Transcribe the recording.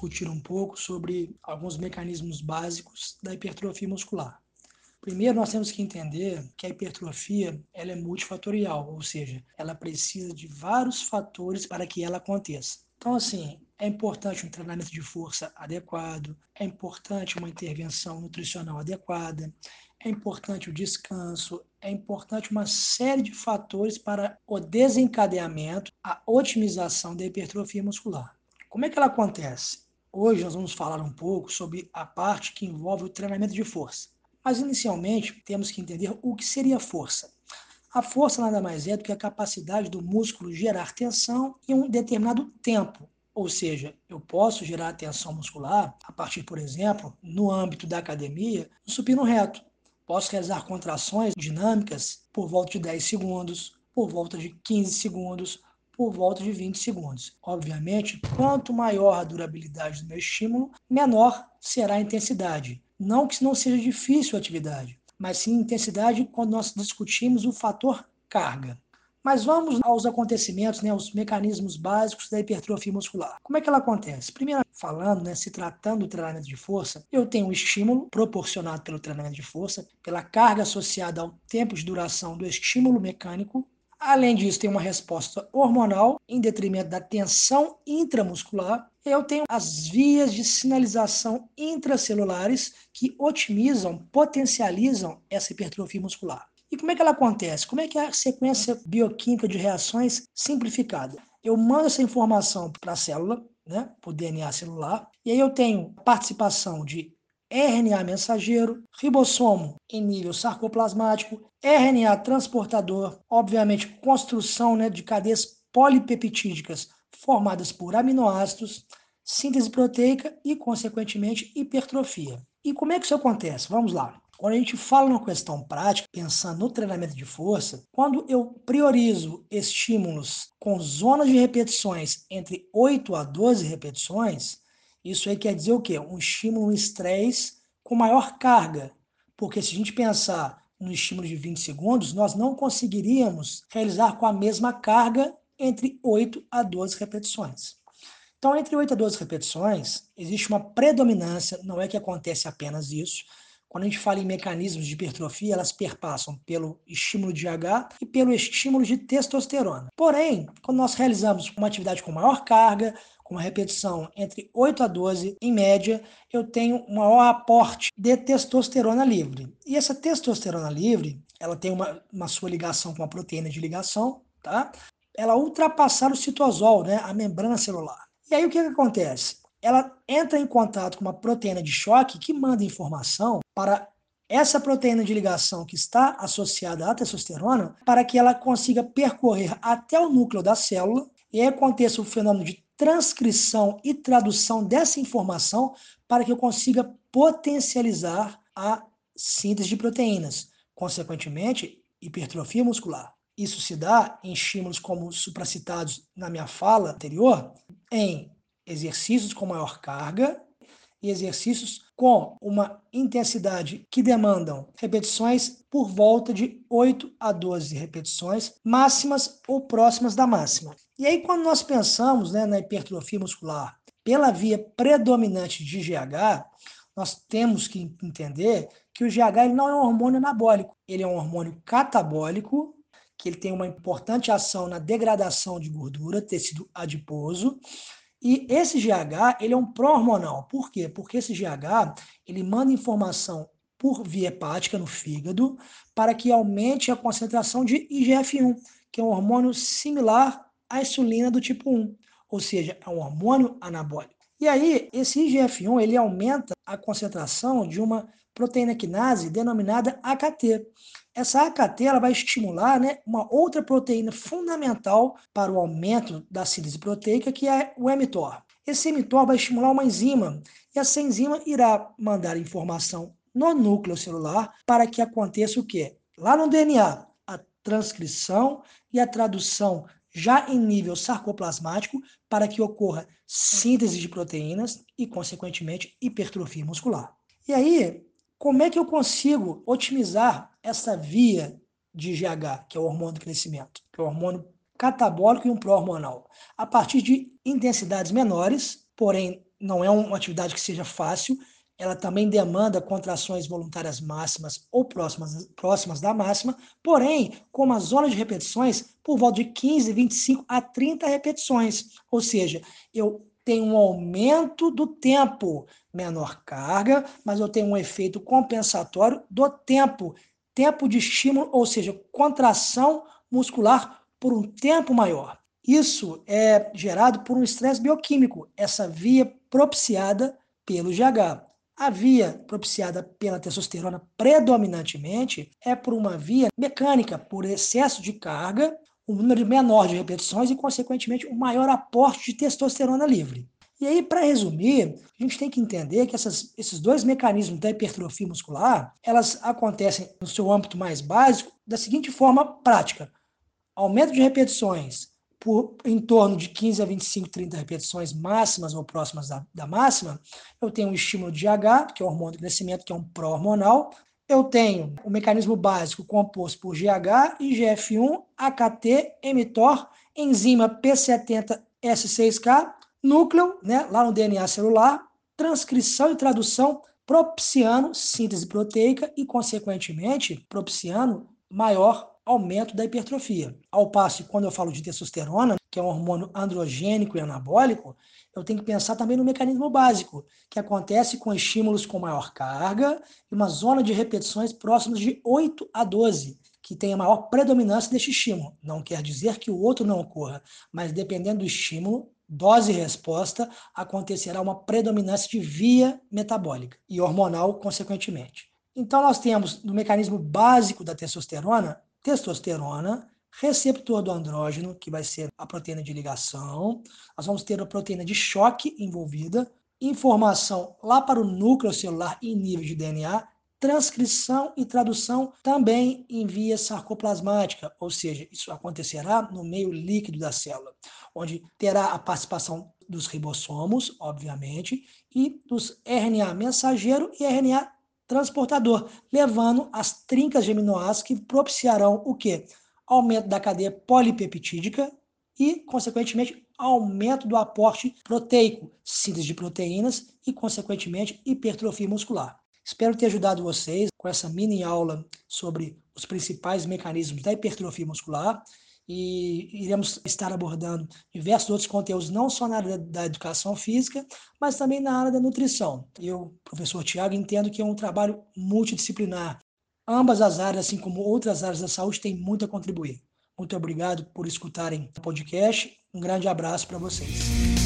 discutir um pouco sobre alguns mecanismos básicos da hipertrofia muscular. Primeiro, nós temos que entender que a hipertrofia ela é multifatorial, ou seja, ela precisa de vários fatores para que ela aconteça. Então, assim, é importante um treinamento de força adequado, é importante uma intervenção nutricional adequada, é importante o descanso, é importante uma série de fatores para o desencadeamento, a otimização da hipertrofia muscular. Como é que ela acontece? Hoje nós vamos falar um pouco sobre a parte que envolve o treinamento de força. Mas inicialmente temos que entender o que seria força. A força nada mais é do que a capacidade do músculo gerar tensão em um determinado tempo. Ou seja, eu posso gerar tensão muscular a partir, por exemplo, no âmbito da academia, no supino reto. Posso realizar contrações dinâmicas por volta de 10 segundos, por volta de 15 segundos, por volta de 20 segundos. Obviamente, quanto maior a durabilidade do meu estímulo, menor será a intensidade. Não que não seja difícil a atividade, mas sim intensidade quando nós discutimos o fator carga. Mas vamos aos acontecimentos, né, os mecanismos básicos da hipertrofia muscular. Como é que ela acontece? Primeiro, falando, né, se tratando do treinamento de força, eu tenho um estímulo proporcionado pelo treinamento de força, pela carga associada ao tempo de duração do estímulo mecânico, Além disso, tem uma resposta hormonal em detrimento da tensão intramuscular. Eu tenho as vias de sinalização intracelulares que otimizam, potencializam essa hipertrofia muscular. E como é que ela acontece? Como é que é a sequência bioquímica de reações simplificada? Eu mando essa informação para a célula, né, para o DNA celular, e aí eu tenho participação de RNA mensageiro, ribossomo em nível sarcoplasmático, RNA transportador, obviamente construção né, de cadeias polipeptídicas formadas por aminoácidos, síntese proteica e, consequentemente, hipertrofia. E como é que isso acontece? Vamos lá. Quando a gente fala numa questão prática, pensando no treinamento de força, quando eu priorizo estímulos com zonas de repetições entre 8 a 12 repetições, isso aí quer dizer o quê? Um estímulo, um estresse com maior carga. Porque se a gente pensar no estímulo de 20 segundos, nós não conseguiríamos realizar com a mesma carga entre 8 a 12 repetições. Então, entre 8 a 12 repetições, existe uma predominância, não é que acontece apenas isso. Quando a gente fala em mecanismos de hipertrofia, elas perpassam pelo estímulo de H e pelo estímulo de testosterona. Porém, quando nós realizamos uma atividade com maior carga, uma repetição entre 8 a 12, em média, eu tenho um maior aporte de testosterona livre. E essa testosterona livre, ela tem uma, uma sua ligação com a proteína de ligação, tá? Ela ultrapassar o citosol, né, a membrana celular. E aí o que, que acontece? Ela entra em contato com uma proteína de choque que manda informação para essa proteína de ligação que está associada à testosterona para que ela consiga percorrer até o núcleo da célula e aí aconteça o fenômeno de transcrição e tradução dessa informação para que eu consiga potencializar a síntese de proteínas, consequentemente, hipertrofia muscular. Isso se dá em estímulos como supracitados na minha fala anterior, em exercícios com maior carga e exercícios com uma intensidade que demandam repetições por volta de 8 a 12 repetições máximas ou próximas da máxima. E aí, quando nós pensamos né, na hipertrofia muscular pela via predominante de GH, nós temos que entender que o GH ele não é um hormônio anabólico, ele é um hormônio catabólico, que ele tem uma importante ação na degradação de gordura, tecido adiposo, e esse GH, ele é um pró-hormonal. Por quê? Porque esse GH, ele manda informação por via hepática no fígado para que aumente a concentração de IGF-1, que é um hormônio similar à insulina do tipo 1, ou seja, é um hormônio anabólico. E aí, esse IGF-1, ele aumenta a concentração de uma proteína quinase denominada AKT. Essa AKT ela vai estimular né, uma outra proteína fundamental para o aumento da síntese proteica, que é o mTOR. Esse mTOR vai estimular uma enzima, e essa enzima irá mandar informação no núcleo celular para que aconteça o quê? Lá no DNA, a transcrição e a tradução já em nível sarcoplasmático para que ocorra síntese de proteínas e, consequentemente, hipertrofia muscular. E aí, como é que eu consigo otimizar essa via de GH, que é o hormônio do crescimento, que é o hormônio catabólico e um pró-hormonal, a partir de intensidades menores, porém não é uma atividade que seja fácil, ela também demanda contrações voluntárias máximas ou próximas, próximas da máxima, porém, com uma zona de repetições por volta de 15, 25 a 30 repetições. Ou seja, eu tenho um aumento do tempo, menor carga, mas eu tenho um efeito compensatório do tempo, tempo de estímulo, ou seja, contração muscular por um tempo maior. Isso é gerado por um estresse bioquímico, essa via propiciada pelo GH. A via propiciada pela testosterona predominantemente é por uma via mecânica, por excesso de carga, um número menor de repetições e, consequentemente, um maior aporte de testosterona livre. E aí, para resumir, a gente tem que entender que essas, esses dois mecanismos da hipertrofia muscular, elas acontecem no seu âmbito mais básico da seguinte forma prática. Aumento de repetições por em torno de 15 a 25, 30 repetições máximas ou próximas da, da máxima, eu tenho um estímulo de H, que é o hormônio do crescimento, que é um pró-hormonal. Eu tenho o mecanismo básico composto por GH, IGF-1, AKT, mTOR, enzima P70S6K, núcleo, né, lá no DNA celular, transcrição e tradução propiciando síntese proteica e, consequentemente, propiciando maior aumento da hipertrofia. Ao passo que quando eu falo de testosterona, que é um hormônio androgênico e anabólico, eu tenho que pensar também no mecanismo básico, que acontece com estímulos com maior carga e uma zona de repetições próximas de 8 a 12, que tem a maior predominância deste estímulo. Não quer dizer que o outro não ocorra, mas dependendo do estímulo, dose e resposta, acontecerá uma predominância de via metabólica e hormonal, consequentemente. Então, nós temos no mecanismo básico da testosterona testosterona, receptor do andrógeno, que vai ser a proteína de ligação, nós vamos ter a proteína de choque envolvida, informação lá para o núcleo celular em nível de DNA, transcrição e tradução também em via sarcoplasmática, ou seja, isso acontecerá no meio líquido da célula, onde terá a participação dos ribossomos, obviamente, e dos RNA mensageiro e RNA transportador, levando as trincas de aminoácidos que propiciarão o quê? Aumento da cadeia polipeptídica e, consequentemente, aumento do aporte proteico, síntese de proteínas e, consequentemente, hipertrofia muscular. Espero ter ajudado vocês com essa mini aula sobre os principais mecanismos da hipertrofia muscular e iremos estar abordando diversos outros conteúdos, não só na área da, educação física, mas também na área da nutrição. Eu, professor Tiago, entendo que é um trabalho multidisciplinar. Ambas as áreas, assim como outras áreas da saúde, têm muito a contribuir. Muito obrigado por escutarem o podcast. Um grande abraço para vocês.